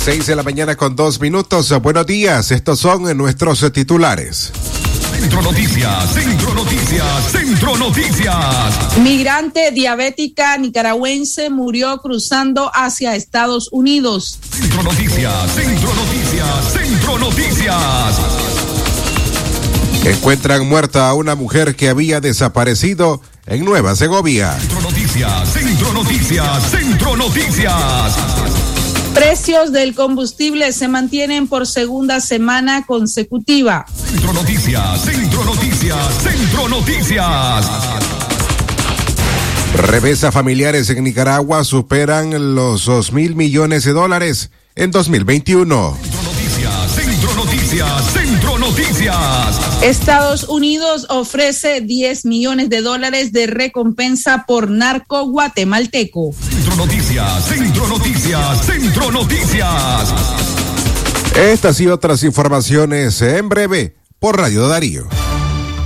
Las seis de la mañana con dos minutos. Buenos días, estos son nuestros titulares. Centro Noticias, Centro Noticias, Centro Noticias. Migrante diabética nicaragüense murió cruzando hacia Estados Unidos. Centro Noticias, Centro Noticias, Centro Noticias. Encuentran muerta a una mujer que había desaparecido en Nueva Segovia. Centro Noticias, Centro Noticias, Centro Noticias. Precios del combustible se mantienen por segunda semana consecutiva. Centro Noticias, Centro Noticias, Centro Noticias. Revesa familiares en Nicaragua superan los dos mil millones de dólares en 2021. Centro Noticias, Centro Noticias, Centro Noticias. Estados Unidos ofrece 10 millones de dólares de recompensa por narco guatemalteco. Noticias, Centro Noticias, Centro Noticias. Estas y otras informaciones en breve por Radio Darío.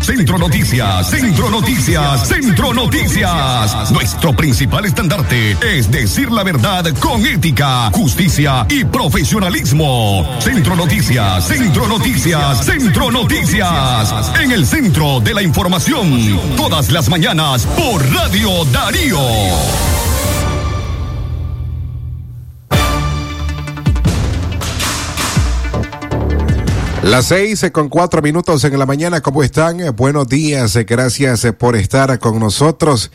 Centro Noticias, Centro Noticias, Centro Noticias. Nuestro principal estandarte es decir la verdad con ética, justicia y profesionalismo. Centro Noticias, Centro Noticias, Centro Noticias. En el centro de la información, todas las mañanas por Radio Darío. Las seis con cuatro minutos en la mañana, ¿cómo están? Buenos días, gracias por estar con nosotros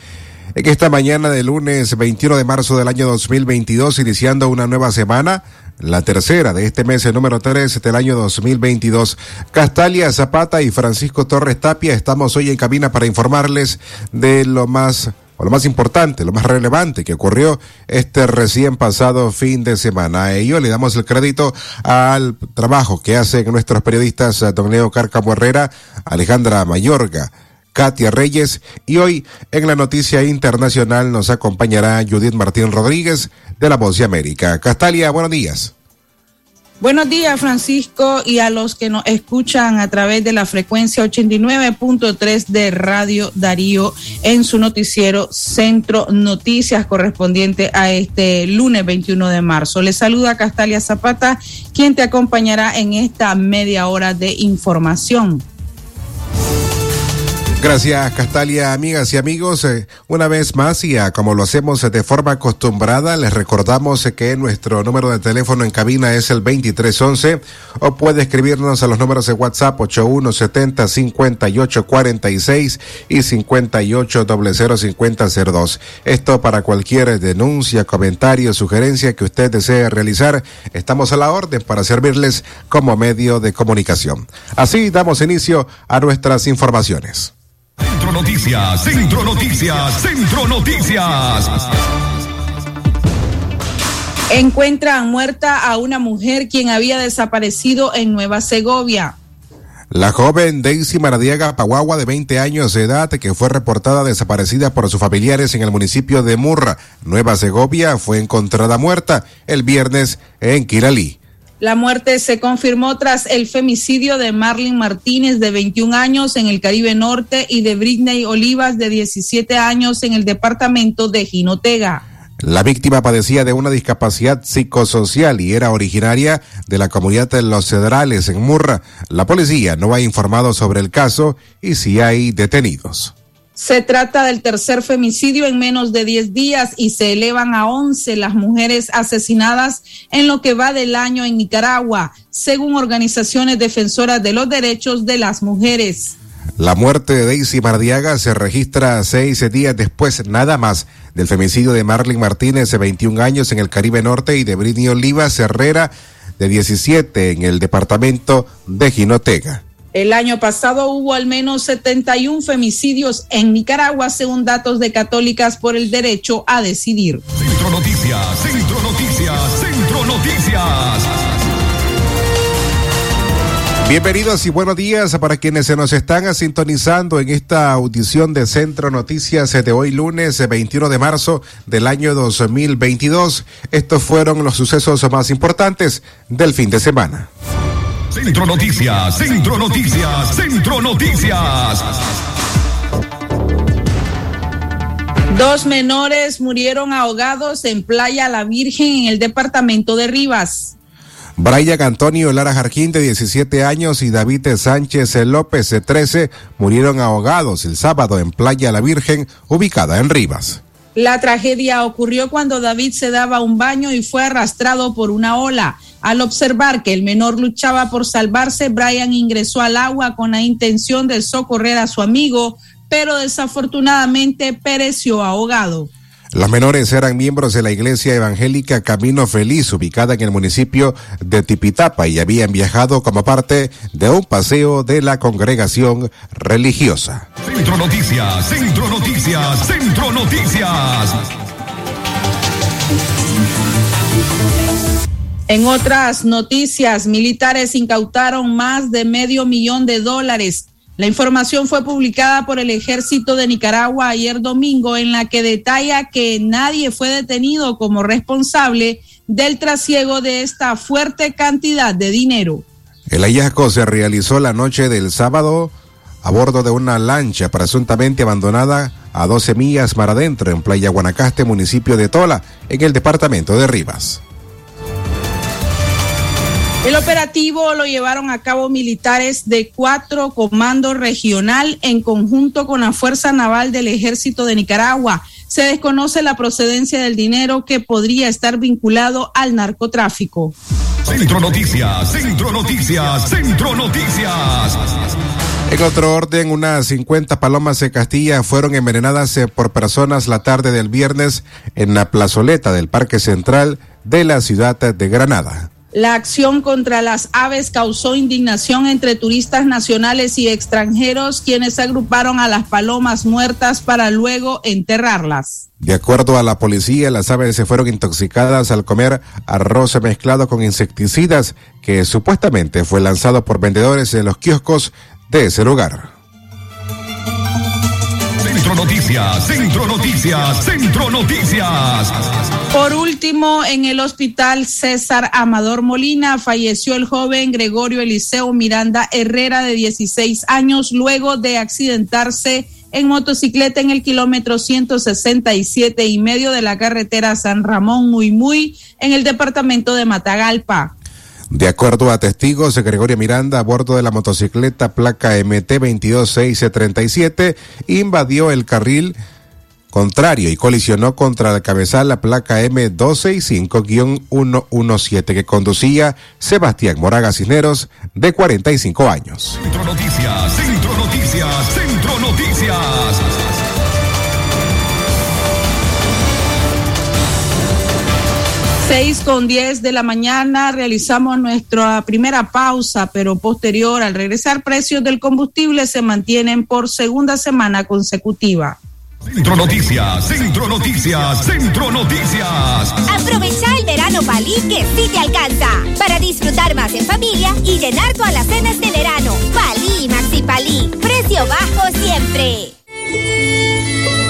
en esta mañana de lunes 21 de marzo del año 2022, iniciando una nueva semana, la tercera de este mes, número 3 del año 2022. Castalia Zapata y Francisco Torres Tapia estamos hoy en cabina para informarles de lo más o lo más importante, lo más relevante que ocurrió este recién pasado fin de semana. A ello le damos el crédito al trabajo que hacen nuestros periodistas Don Leo Cárcamo Herrera, Alejandra Mayorga, Katia Reyes y hoy en la noticia internacional nos acompañará Judith Martín Rodríguez de La Voz de América. Castalia, buenos días. Buenos días, Francisco, y a los que nos escuchan a través de la frecuencia 89.3 de Radio Darío en su noticiero Centro Noticias correspondiente a este lunes 21 de marzo. Les saluda Castalia Zapata, quien te acompañará en esta media hora de información. Gracias, Castalia, amigas y amigos. Eh, una vez más, y como lo hacemos de forma acostumbrada, les recordamos que nuestro número de teléfono en cabina es el 2311 o puede escribirnos a los números de WhatsApp 8170-5846 y 58005002. Esto para cualquier denuncia, comentario, sugerencia que usted desee realizar. Estamos a la orden para servirles como medio de comunicación. Así damos inicio a nuestras informaciones. Centro Noticias, Centro Noticias, Centro Noticias. Encuentran muerta a una mujer quien había desaparecido en Nueva Segovia. La joven Daisy Maradiaga Paguagua, de 20 años de edad, que fue reportada desaparecida por sus familiares en el municipio de Murra, Nueva Segovia, fue encontrada muerta el viernes en Quiralí. La muerte se confirmó tras el femicidio de Marlene Martínez, de 21 años, en el Caribe Norte, y de Britney Olivas, de 17 años, en el departamento de Jinotega. La víctima padecía de una discapacidad psicosocial y era originaria de la comunidad de Los Cedrales, en Murra. La policía no ha informado sobre el caso y si hay detenidos. Se trata del tercer femicidio en menos de 10 días y se elevan a 11 las mujeres asesinadas en lo que va del año en Nicaragua, según organizaciones defensoras de los derechos de las mujeres. La muerte de Daisy Mardiaga se registra seis días después, nada más, del femicidio de Marlene Martínez, de 21 años, en el Caribe Norte, y de Britney Olivas Herrera, de 17, en el departamento de Jinotega. El año pasado hubo al menos 71 femicidios en Nicaragua, según datos de Católicas por el Derecho a Decidir. Centro Noticias, Centro Noticias, Centro Noticias. Bienvenidos y buenos días para quienes se nos están sintonizando en esta audición de Centro Noticias de hoy lunes 21 de marzo del año 2022. Estos fueron los sucesos más importantes del fin de semana. Centro Noticias, Centro Noticias, Centro Noticias. Dos menores murieron ahogados en Playa La Virgen en el departamento de Rivas. Brian Antonio Lara Jarquín, de 17 años, y David Sánchez López, de 13, murieron ahogados el sábado en Playa La Virgen, ubicada en Rivas. La tragedia ocurrió cuando David se daba un baño y fue arrastrado por una ola. Al observar que el menor luchaba por salvarse, Brian ingresó al agua con la intención de socorrer a su amigo, pero desafortunadamente pereció ahogado. Los menores eran miembros de la iglesia evangélica Camino Feliz, ubicada en el municipio de Tipitapa, y habían viajado como parte de un paseo de la congregación religiosa. Centro Noticias, Centro Noticias, Centro Noticias. En otras noticias, militares incautaron más de medio millón de dólares la información fue publicada por el ejército de Nicaragua ayer domingo en la que detalla que nadie fue detenido como responsable del trasiego de esta fuerte cantidad de dinero. El hallazgo se realizó la noche del sábado a bordo de una lancha presuntamente abandonada a 12 millas mar adentro en Playa Guanacaste, municipio de Tola, en el departamento de Rivas. El operativo lo llevaron a cabo militares de cuatro comandos regional en conjunto con la Fuerza Naval del Ejército de Nicaragua. Se desconoce la procedencia del dinero que podría estar vinculado al narcotráfico. Centro Noticias, Centro Noticias, Centro Noticias. En otro orden, unas 50 palomas de Castilla fueron envenenadas eh, por personas la tarde del viernes en la plazoleta del Parque Central de la ciudad de Granada. La acción contra las aves causó indignación entre turistas nacionales y extranjeros, quienes agruparon a las palomas muertas para luego enterrarlas. De acuerdo a la policía, las aves se fueron intoxicadas al comer arroz mezclado con insecticidas que supuestamente fue lanzado por vendedores en los kioscos de ese lugar. Centro Noticias, Centro Noticias, Centro Noticias. Por último, en el hospital César Amador Molina falleció el joven Gregorio Eliseo Miranda Herrera de 16 años luego de accidentarse en motocicleta en el kilómetro 167 y medio de la carretera San Ramón Muy Muy en el departamento de Matagalpa. De acuerdo a testigos, Gregorio Miranda, a bordo de la motocicleta placa MT 22637, invadió el carril contrario y colisionó contra la cabezal la placa M265-117 que conducía Sebastián Moraga Cisneros, de 45 años. Centro Noticias, Centro Noticias, Centro Noticias. Seis con diez de la mañana realizamos nuestra primera pausa, pero posterior al regresar precios del combustible se mantienen por segunda semana consecutiva. Centro Noticias, Centro Noticias, Centro Noticias. Aprovecha el verano Palí que sí te alcanza para disfrutar más en familia y llenar tu alacenas de verano. Palí, Maxi Palí, precio bajo siempre.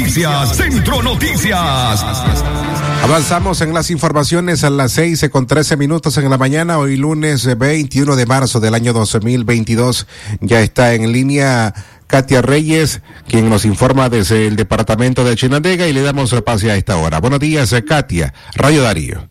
Noticias, Centro Noticias. Avanzamos en las informaciones a las seis con trece minutos en la mañana, hoy lunes 21 de marzo del año 2022. Ya está en línea Katia Reyes, quien nos informa desde el departamento de Chinandega y le damos el pase a esta hora. Buenos días, Katia. Radio Darío.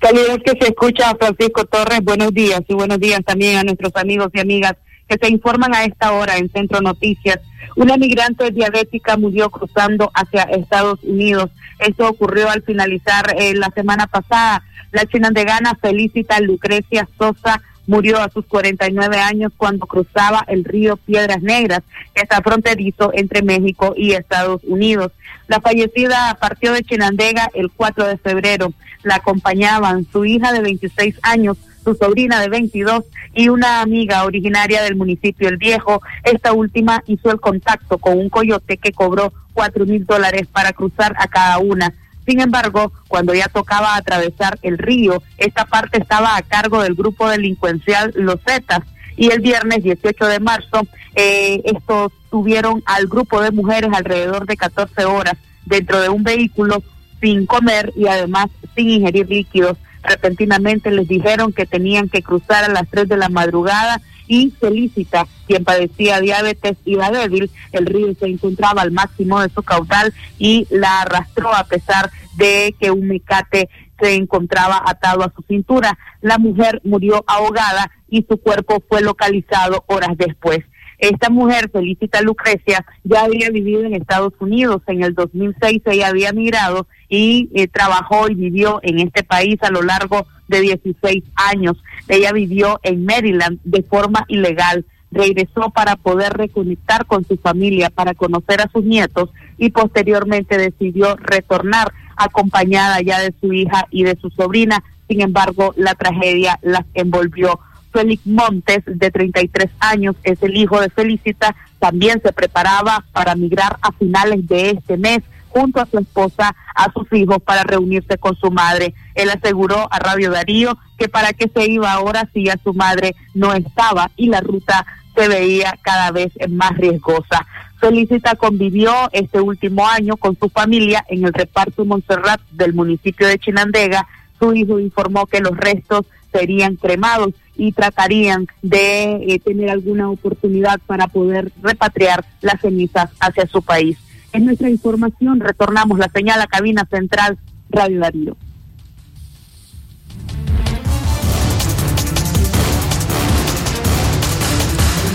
Calidad que se escucha a Francisco Torres, buenos días y buenos días también a nuestros amigos y amigas que se informan a esta hora en Centro Noticias. Una migrante diabética murió cruzando hacia Estados Unidos. Esto ocurrió al finalizar eh, la semana pasada. La chinandegana Felicita Lucrecia Sosa murió a sus 49 años cuando cruzaba el río Piedras Negras, que está fronterizo entre México y Estados Unidos. La fallecida partió de Chinandega el 4 de febrero. La acompañaban su hija de 26 años, su sobrina de 22 y una amiga originaria del municipio El Viejo. Esta última hizo el contacto con un coyote que cobró cuatro mil dólares para cruzar a cada una. Sin embargo, cuando ya tocaba atravesar el río, esta parte estaba a cargo del grupo delincuencial Los Zetas. Y el viernes 18 de marzo, eh, estos tuvieron al grupo de mujeres alrededor de 14 horas dentro de un vehículo sin comer y además sin ingerir líquidos. Repentinamente les dijeron que tenían que cruzar a las 3 de la madrugada y Felicita, quien padecía diabetes, iba débil, el río se encontraba al máximo de su caudal y la arrastró a pesar de que un mecate se encontraba atado a su cintura. La mujer murió ahogada y su cuerpo fue localizado horas después. Esta mujer, Felicita Lucrecia, ya había vivido en Estados Unidos. En el 2006 ella había migrado y eh, trabajó y vivió en este país a lo largo de 16 años. Ella vivió en Maryland de forma ilegal. Regresó para poder reconectar con su familia, para conocer a sus nietos y posteriormente decidió retornar acompañada ya de su hija y de su sobrina. Sin embargo, la tragedia las envolvió. Félix Montes, de 33 años, es el hijo de Felicita, también se preparaba para migrar a finales de este mes junto a su esposa, a sus hijos, para reunirse con su madre. Él aseguró a Radio Darío que para qué se iba ahora si ya su madre no estaba y la ruta se veía cada vez más riesgosa. Felicita convivió este último año con su familia en el reparto Montserrat del municipio de Chinandega. Su hijo informó que los restos serían cremados y tratarían de eh, tener alguna oportunidad para poder repatriar las cenizas hacia su país. Es nuestra información. Retornamos la señal a cabina central Radio Darío.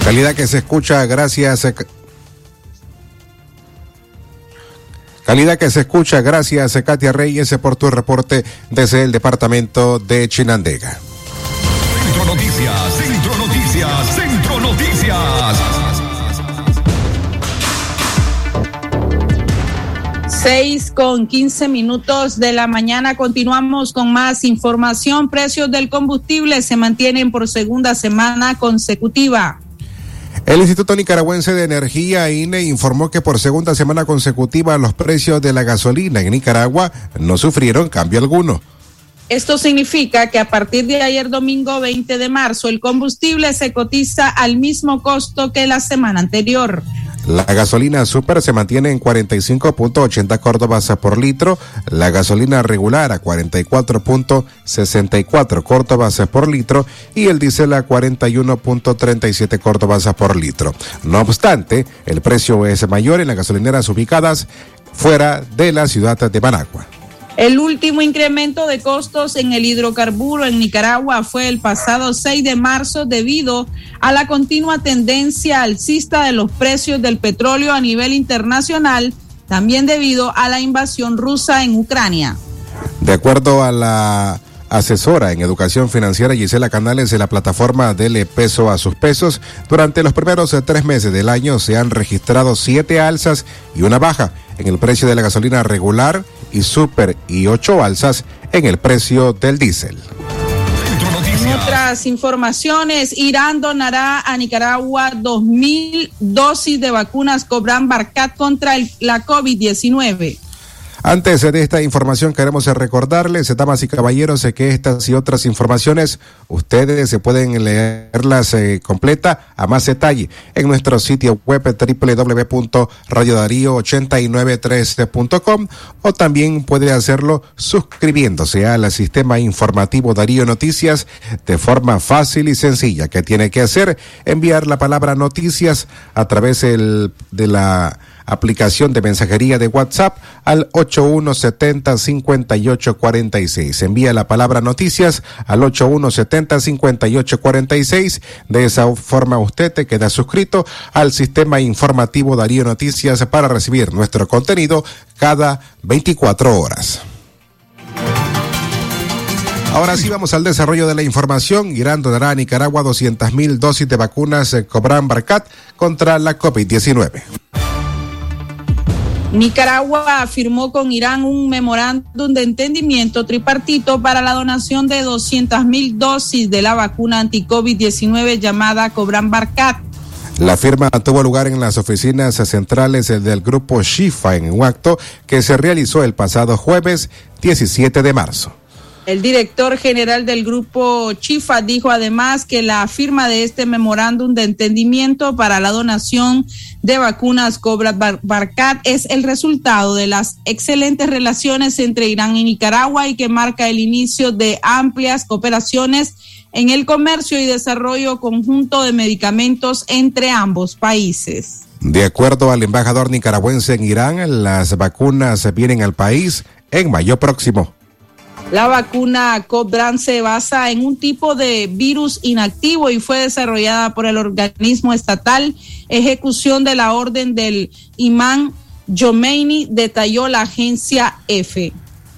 Calidad que se escucha, gracias. Eh, calidad que se escucha, gracias Katia Reyes por tu reporte desde el departamento de Chinandega. Noticias, Centro Noticias, Centro Noticias. 6 con 15 minutos de la mañana. Continuamos con más información. Precios del combustible se mantienen por segunda semana consecutiva. El Instituto Nicaragüense de Energía, INE, informó que por segunda semana consecutiva los precios de la gasolina en Nicaragua no sufrieron cambio alguno. Esto significa que a partir de ayer domingo 20 de marzo el combustible se cotiza al mismo costo que la semana anterior. La gasolina super se mantiene en 45.80 córdobas por litro, la gasolina regular a 44.64 córdobas por litro y el diésel a 41.37 córdobas por litro. No obstante, el precio es mayor en las gasolineras ubicadas fuera de la ciudad de Managua. El último incremento de costos en el hidrocarburo en Nicaragua fue el pasado 6 de marzo debido a la continua tendencia alcista de los precios del petróleo a nivel internacional, también debido a la invasión rusa en Ucrania. De acuerdo a la asesora en educación financiera Gisela Canales de la plataforma Dele Peso a sus pesos, durante los primeros tres meses del año se han registrado siete alzas y una baja en el precio de la gasolina regular y super y ocho alzas en el precio del diésel. Otras informaciones, Irán donará a Nicaragua dos mil dosis de vacunas Cobran Barcat contra la COVID-19. Antes de esta información queremos recordarles, damas y caballeros, que estas y otras informaciones ustedes se pueden leerlas eh, completa a más detalle en nuestro sitio web www.radiodarío893.com o también puede hacerlo suscribiéndose al sistema informativo Darío Noticias de forma fácil y sencilla. ¿Qué tiene que hacer? Enviar la palabra noticias a través el, de la aplicación de mensajería de WhatsApp al 8170-5846. Envía la palabra noticias al 8170-5846. De esa forma usted te queda suscrito al sistema informativo Darío Noticias para recibir nuestro contenido cada 24 horas. Ahora sí vamos al desarrollo de la información. Irán donará a Nicaragua 200.000 dosis de vacunas eh, Cobran Barcat contra la COVID-19. Nicaragua firmó con Irán un memorándum de entendimiento tripartito para la donación de 200 mil dosis de la vacuna anti-COVID-19 llamada Cobran Barcat. La firma tuvo lugar en las oficinas centrales del grupo Shifa en un acto que se realizó el pasado jueves 17 de marzo. El director general del grupo Chifa dijo además que la firma de este memorándum de entendimiento para la donación de vacunas Cobra Barcat es el resultado de las excelentes relaciones entre Irán y Nicaragua y que marca el inicio de amplias cooperaciones en el comercio y desarrollo conjunto de medicamentos entre ambos países. De acuerdo al embajador nicaragüense en Irán, las vacunas vienen al país en mayo próximo. La vacuna Cobran se basa en un tipo de virus inactivo y fue desarrollada por el organismo estatal Ejecución de la Orden del Imán Jomeini, detalló la agencia F.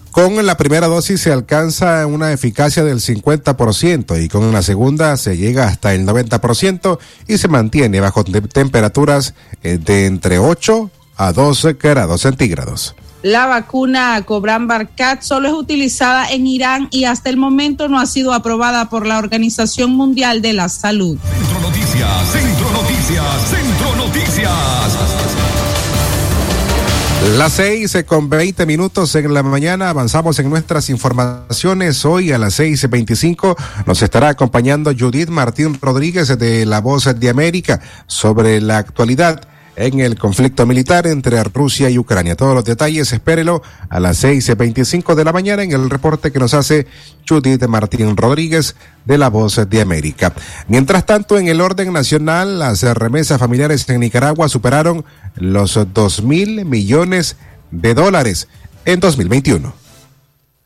Con la primera dosis se alcanza una eficacia del 50% y con la segunda se llega hasta el 90% y se mantiene bajo temperaturas eh, de entre 8 a 12 grados centígrados. La vacuna Cobran Barcat solo es utilizada en Irán y hasta el momento no ha sido aprobada por la Organización Mundial de la Salud. Centro Noticias, Centro Noticias, Centro Noticias. Las seis con veinte minutos en la mañana avanzamos en nuestras informaciones. Hoy a las seis veinticinco nos estará acompañando Judith Martín Rodríguez de La Voz de América sobre la actualidad en el conflicto militar entre Rusia y Ucrania. Todos los detalles, espérelo a las seis y veinticinco de la mañana en el reporte que nos hace Judith Martín Rodríguez de La Voz de América. Mientras tanto, en el orden nacional, las remesas familiares en Nicaragua superaron los dos mil millones de dólares en 2021.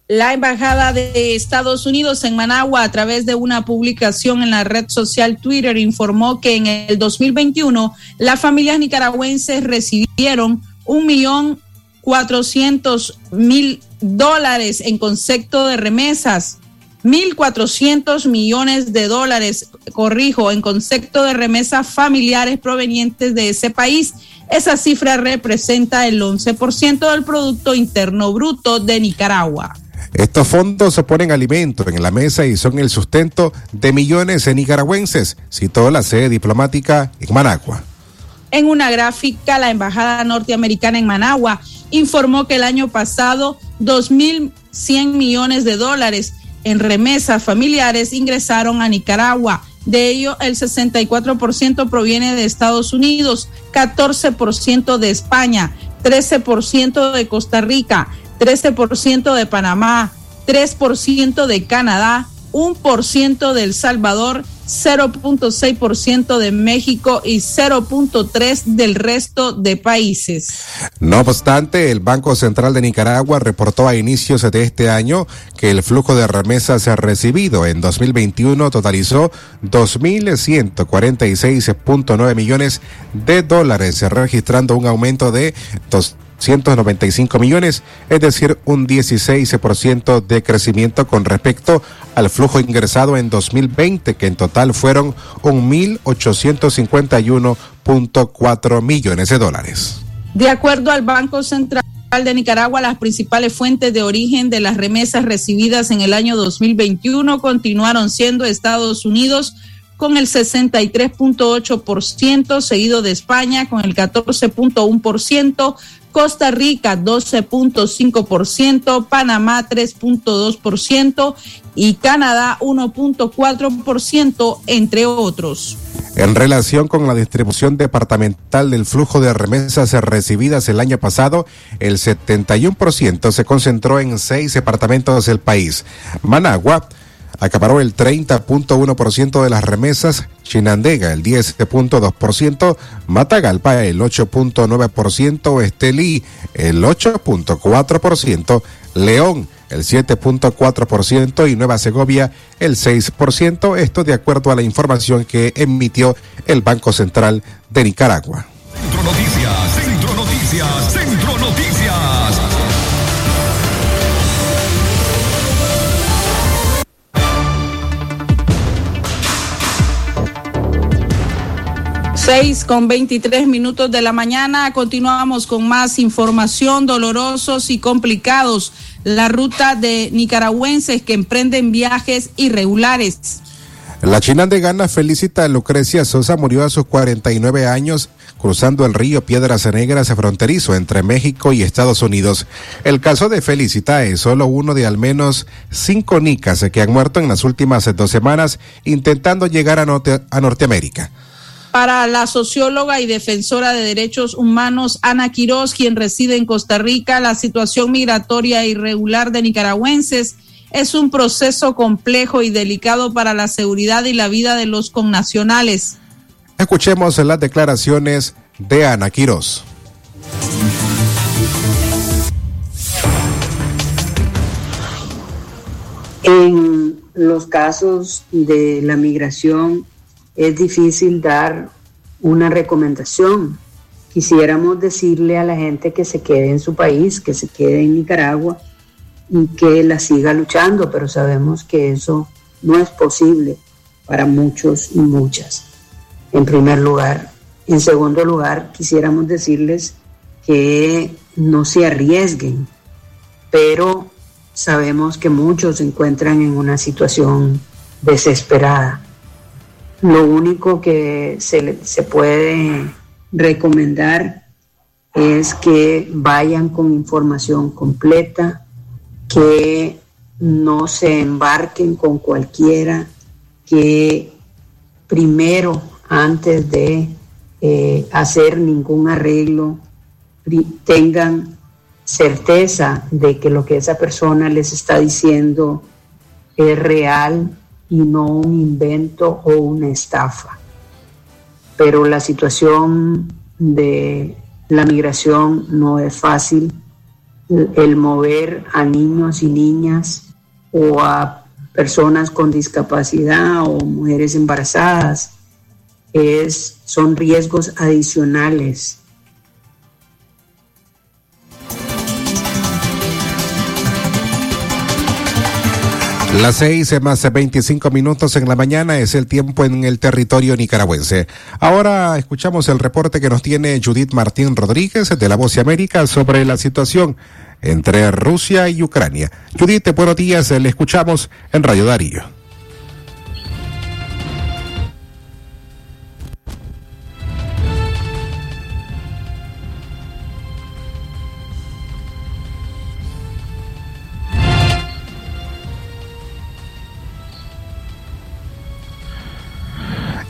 La Embajada de Estados Unidos en Managua, a través de una publicación en la red social Twitter, informó que en el 2021 las familias nicaragüenses recibieron un millón cuatrocientos mil dólares en concepto de remesas, mil cuatrocientos millones de dólares, corrijo, en concepto de remesas familiares provenientes de ese país. Esa cifra representa el 11% del Producto Interno Bruto de Nicaragua. Estos fondos se ponen alimentos en la mesa y son el sustento de millones de nicaragüenses, citó la sede diplomática en Managua. En una gráfica, la Embajada Norteamericana en Managua informó que el año pasado 2.100 millones de dólares en remesas familiares ingresaron a Nicaragua. De ello, el 64% proviene de Estados Unidos, 14% de España, 13% de Costa Rica, 13% de Panamá, 3% de Canadá, 1% de El Salvador, 0.6% de México y 0.3% del resto de países. No obstante, el Banco Central de Nicaragua reportó a inicios de este año que el flujo de remesas recibido en 2021 totalizó 2.146.9 millones de dólares, registrando un aumento de 2 195 millones, es decir, un 16% de crecimiento con respecto al flujo ingresado en 2020, que en total fueron 1.851.4 millones de dólares. De acuerdo al Banco Central de Nicaragua, las principales fuentes de origen de las remesas recibidas en el año 2021 continuaron siendo Estados Unidos, con el 63.8%, seguido de España con el 14.1%, Costa Rica 12.5%, Panamá 3.2% y Canadá 1.4%, entre otros. En relación con la distribución departamental del flujo de remesas recibidas el año pasado, el 71% se concentró en seis departamentos del país. Managua acaparó el 30.1% de las remesas, Chinandega el 10.2%, Matagalpa el 8.9%, Estelí el 8.4%, León el 7.4% y Nueva Segovia el 6%, esto de acuerdo a la información que emitió el Banco Central de Nicaragua. 6 con 23 minutos de la mañana. Continuamos con más información dolorosos y complicados. La ruta de nicaragüenses que emprenden viajes irregulares. La china de Ghana felicita Lucrecia Sosa murió a sus 49 años cruzando el río Piedras Negras fronterizo entre México y Estados Unidos. El caso de Felicita es solo uno de al menos cinco nicas que han muerto en las últimas dos semanas intentando llegar a, norte a Norteamérica. Para la socióloga y defensora de derechos humanos Ana Quiroz, quien reside en Costa Rica, la situación migratoria irregular de nicaragüenses es un proceso complejo y delicado para la seguridad y la vida de los connacionales. Escuchemos las declaraciones de Ana Quiroz. En los casos de la migración es difícil dar una recomendación. Quisiéramos decirle a la gente que se quede en su país, que se quede en Nicaragua y que la siga luchando, pero sabemos que eso no es posible para muchos y muchas, en primer lugar. En segundo lugar, quisiéramos decirles que no se arriesguen, pero sabemos que muchos se encuentran en una situación desesperada. Lo único que se, se puede recomendar es que vayan con información completa, que no se embarquen con cualquiera, que primero, antes de eh, hacer ningún arreglo, tengan certeza de que lo que esa persona les está diciendo es real y no un invento o una estafa. Pero la situación de la migración no es fácil. El mover a niños y niñas o a personas con discapacidad o mujeres embarazadas es, son riesgos adicionales Las seis más 25 minutos en la mañana es el tiempo en el territorio nicaragüense. Ahora escuchamos el reporte que nos tiene Judith Martín Rodríguez de La Voz de América sobre la situación entre Rusia y Ucrania. Judith, buenos días, le escuchamos en Radio Darío.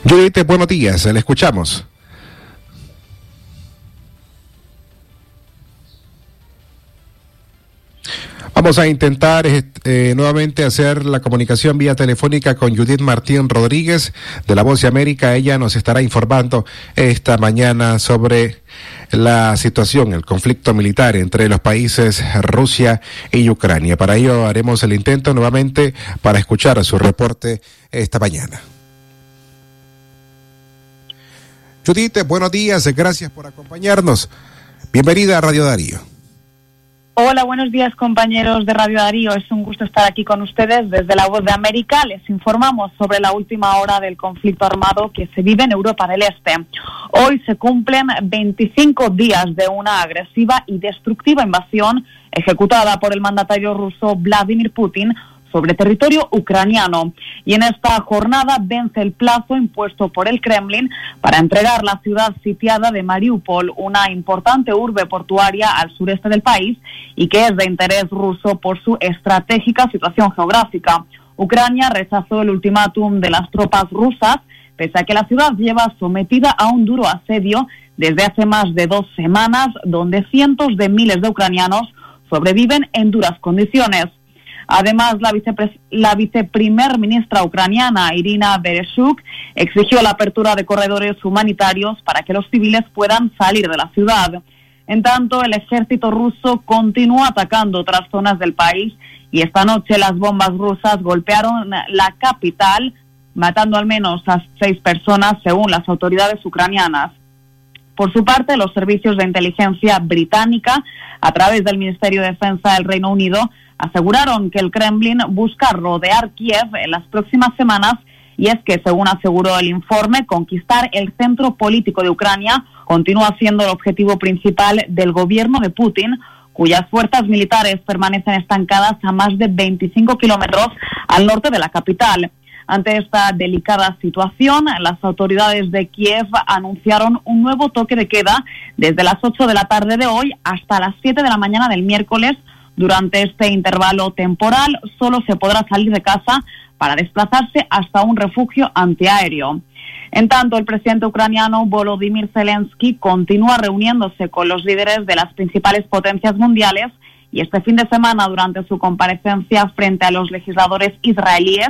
Judith, buenos días, le escuchamos. Vamos a intentar eh, nuevamente hacer la comunicación vía telefónica con Judith Martín Rodríguez de La Voz de América. Ella nos estará informando esta mañana sobre la situación, el conflicto militar entre los países Rusia y Ucrania. Para ello haremos el intento nuevamente para escuchar su reporte esta mañana. Judith, buenos días, gracias por acompañarnos. Bienvenida a Radio Darío. Hola, buenos días compañeros de Radio Darío. Es un gusto estar aquí con ustedes desde la Voz de América. Les informamos sobre la última hora del conflicto armado que se vive en Europa del Este. Hoy se cumplen 25 días de una agresiva y destructiva invasión ejecutada por el mandatario ruso Vladimir Putin sobre territorio ucraniano. Y en esta jornada vence el plazo impuesto por el Kremlin para entregar la ciudad sitiada de Mariupol, una importante urbe portuaria al sureste del país y que es de interés ruso por su estratégica situación geográfica. Ucrania rechazó el ultimátum de las tropas rusas, pese a que la ciudad lleva sometida a un duro asedio desde hace más de dos semanas, donde cientos de miles de ucranianos sobreviven en duras condiciones. Además, la, la viceprimer ministra ucraniana, Irina Bereshuk, exigió la apertura de corredores humanitarios para que los civiles puedan salir de la ciudad. En tanto, el ejército ruso continúa atacando otras zonas del país y esta noche las bombas rusas golpearon la capital, matando al menos a seis personas, según las autoridades ucranianas. Por su parte, los servicios de inteligencia británica, a través del Ministerio de Defensa del Reino Unido, aseguraron que el Kremlin busca rodear Kiev en las próximas semanas y es que, según aseguró el informe, conquistar el centro político de Ucrania continúa siendo el objetivo principal del gobierno de Putin, cuyas fuerzas militares permanecen estancadas a más de 25 kilómetros al norte de la capital. Ante esta delicada situación, las autoridades de Kiev anunciaron un nuevo toque de queda desde las 8 de la tarde de hoy hasta las 7 de la mañana del miércoles durante este intervalo temporal solo se podrá salir de casa para desplazarse hasta un refugio antiaéreo. En tanto, el presidente ucraniano Volodymyr Zelensky continúa reuniéndose con los líderes de las principales potencias mundiales y este fin de semana, durante su comparecencia frente a los legisladores israelíes,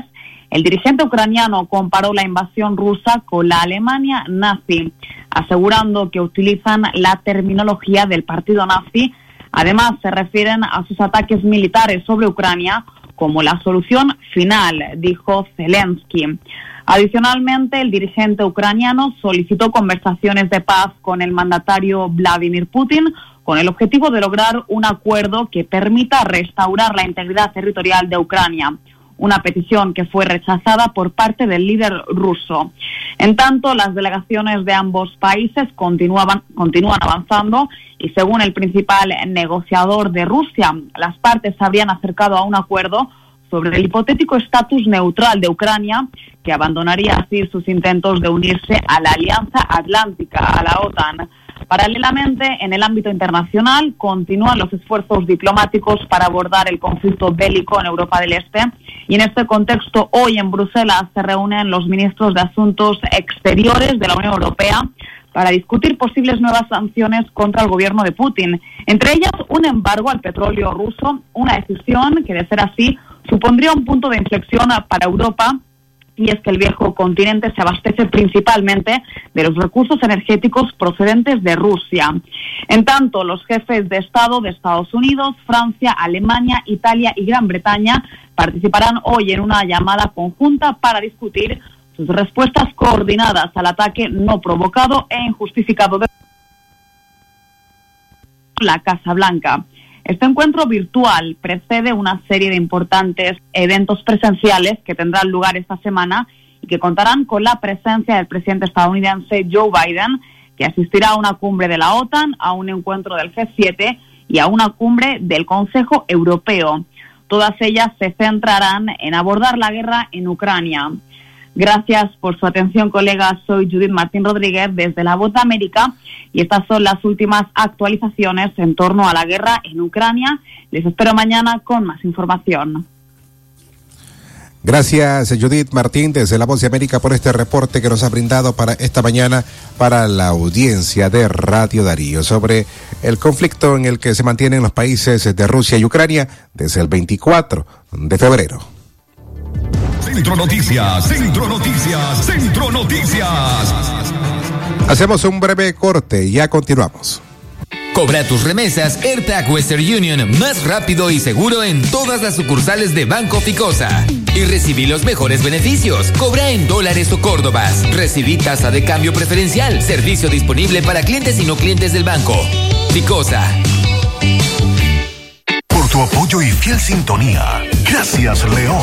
el dirigente ucraniano comparó la invasión rusa con la Alemania nazi, asegurando que utilizan la terminología del partido nazi Además, se refieren a sus ataques militares sobre Ucrania como la solución final, dijo Zelensky. Adicionalmente, el dirigente ucraniano solicitó conversaciones de paz con el mandatario Vladimir Putin con el objetivo de lograr un acuerdo que permita restaurar la integridad territorial de Ucrania una petición que fue rechazada por parte del líder ruso. En tanto, las delegaciones de ambos países continuaban, continúan avanzando y según el principal negociador de Rusia, las partes se habrían acercado a un acuerdo sobre el hipotético estatus neutral de Ucrania, que abandonaría así sus intentos de unirse a la Alianza Atlántica, a la OTAN. Paralelamente, en el ámbito internacional, continúan los esfuerzos diplomáticos para abordar el conflicto bélico en Europa del Este. Y en este contexto, hoy en Bruselas se reúnen los ministros de Asuntos Exteriores de la Unión Europea para discutir posibles nuevas sanciones contra el gobierno de Putin, entre ellas un embargo al petróleo ruso, una decisión que, de ser así, supondría un punto de inflexión para Europa y es que el viejo continente se abastece principalmente de los recursos energéticos procedentes de Rusia. En tanto, los jefes de Estado de Estados Unidos, Francia, Alemania, Italia y Gran Bretaña participarán hoy en una llamada conjunta para discutir sus respuestas coordinadas al ataque no provocado e injustificado de la Casa Blanca. Este encuentro virtual precede una serie de importantes eventos presenciales que tendrán lugar esta semana y que contarán con la presencia del presidente estadounidense Joe Biden, que asistirá a una cumbre de la OTAN, a un encuentro del G7 y a una cumbre del Consejo Europeo. Todas ellas se centrarán en abordar la guerra en Ucrania. Gracias por su atención, colegas. Soy Judith Martín Rodríguez desde La Voz de América y estas son las últimas actualizaciones en torno a la guerra en Ucrania. Les espero mañana con más información. Gracias, Judith Martín, desde La Voz de América, por este reporte que nos ha brindado para esta mañana para la audiencia de Radio Darío sobre el conflicto en el que se mantienen los países de Rusia y Ucrania desde el 24 de febrero. Centro Noticias, Centro Noticias, Centro Noticias. Hacemos un breve corte y ya continuamos. Cobra tus remesas AirTag Western Union más rápido y seguro en todas las sucursales de Banco Ficosa. Y recibí los mejores beneficios. Cobra en dólares o córdobas. Recibí tasa de cambio preferencial. Servicio disponible para clientes y no clientes del banco. Ficosa. Por tu apoyo y fiel sintonía. Gracias, León.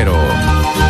cero.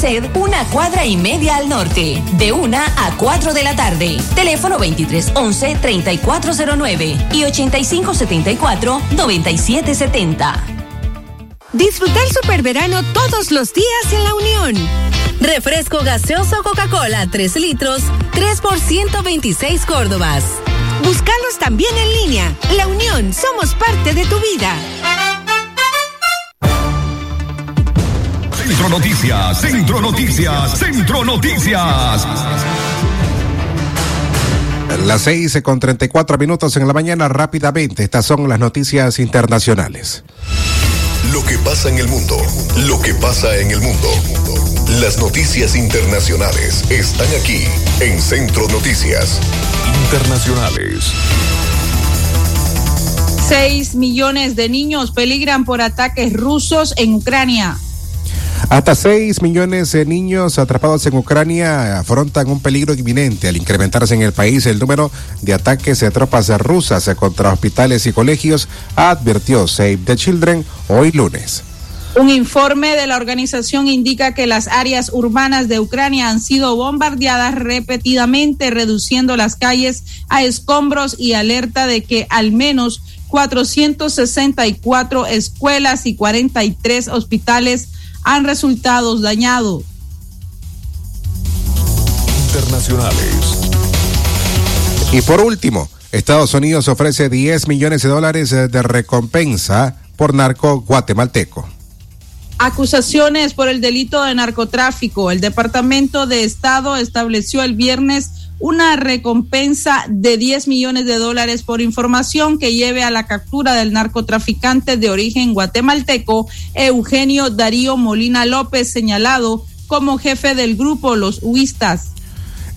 una cuadra y media al norte, de una a 4 de la tarde. Teléfono 2311-3409 y 8574-9770. Disfrutar el superverano todos los días en La Unión. Refresco gaseoso Coca-Cola 3 litros, 3 por 126 Córdobas. Búscalos también en línea. La Unión, somos parte de tu vida. Centro Noticias, Centro Noticias, Centro Noticias. Las seis con treinta y cuatro minutos en la mañana, rápidamente, estas son las noticias internacionales. Lo que pasa en el mundo, lo que pasa en el mundo. Las noticias internacionales están aquí en Centro Noticias Internacionales. Seis millones de niños peligran por ataques rusos en Ucrania. Hasta 6 millones de niños atrapados en Ucrania afrontan un peligro inminente al incrementarse en el país el número de ataques de tropas rusas contra hospitales y colegios, advirtió Save the Children hoy lunes. Un informe de la organización indica que las áreas urbanas de Ucrania han sido bombardeadas repetidamente, reduciendo las calles a escombros y alerta de que al menos 464 escuelas y 43 hospitales han resultado dañados. Internacionales. Y por último, Estados Unidos ofrece 10 millones de dólares de recompensa por narco guatemalteco. Acusaciones por el delito de narcotráfico. El Departamento de Estado estableció el viernes una recompensa de 10 millones de dólares por información que lleve a la captura del narcotraficante de origen guatemalteco Eugenio Darío Molina López, señalado como jefe del grupo Los Huistas.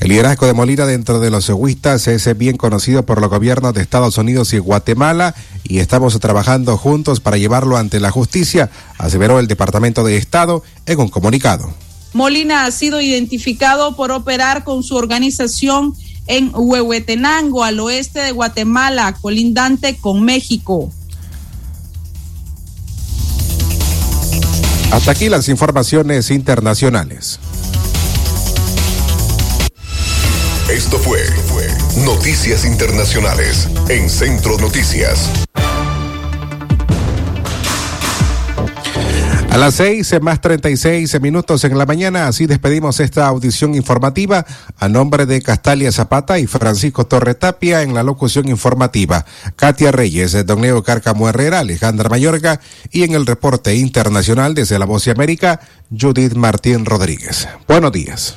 El liderazgo de Molina dentro de los huistas es bien conocido por los gobiernos de Estados Unidos y Guatemala y estamos trabajando juntos para llevarlo ante la justicia, aseveró el Departamento de Estado en un comunicado. Molina ha sido identificado por operar con su organización en Huehuetenango, al oeste de Guatemala, colindante con México. Hasta aquí las informaciones internacionales. Esto fue, Noticias Internacionales en Centro Noticias. A las seis más treinta y seis minutos en la mañana, así despedimos esta audición informativa a nombre de Castalia Zapata y Francisco Torre Tapia en la locución informativa, Katia Reyes, Don Leo Cárcamo Herrera, Alejandra Mayorga y en el reporte internacional desde La Voz de América, Judith Martín Rodríguez. Buenos días.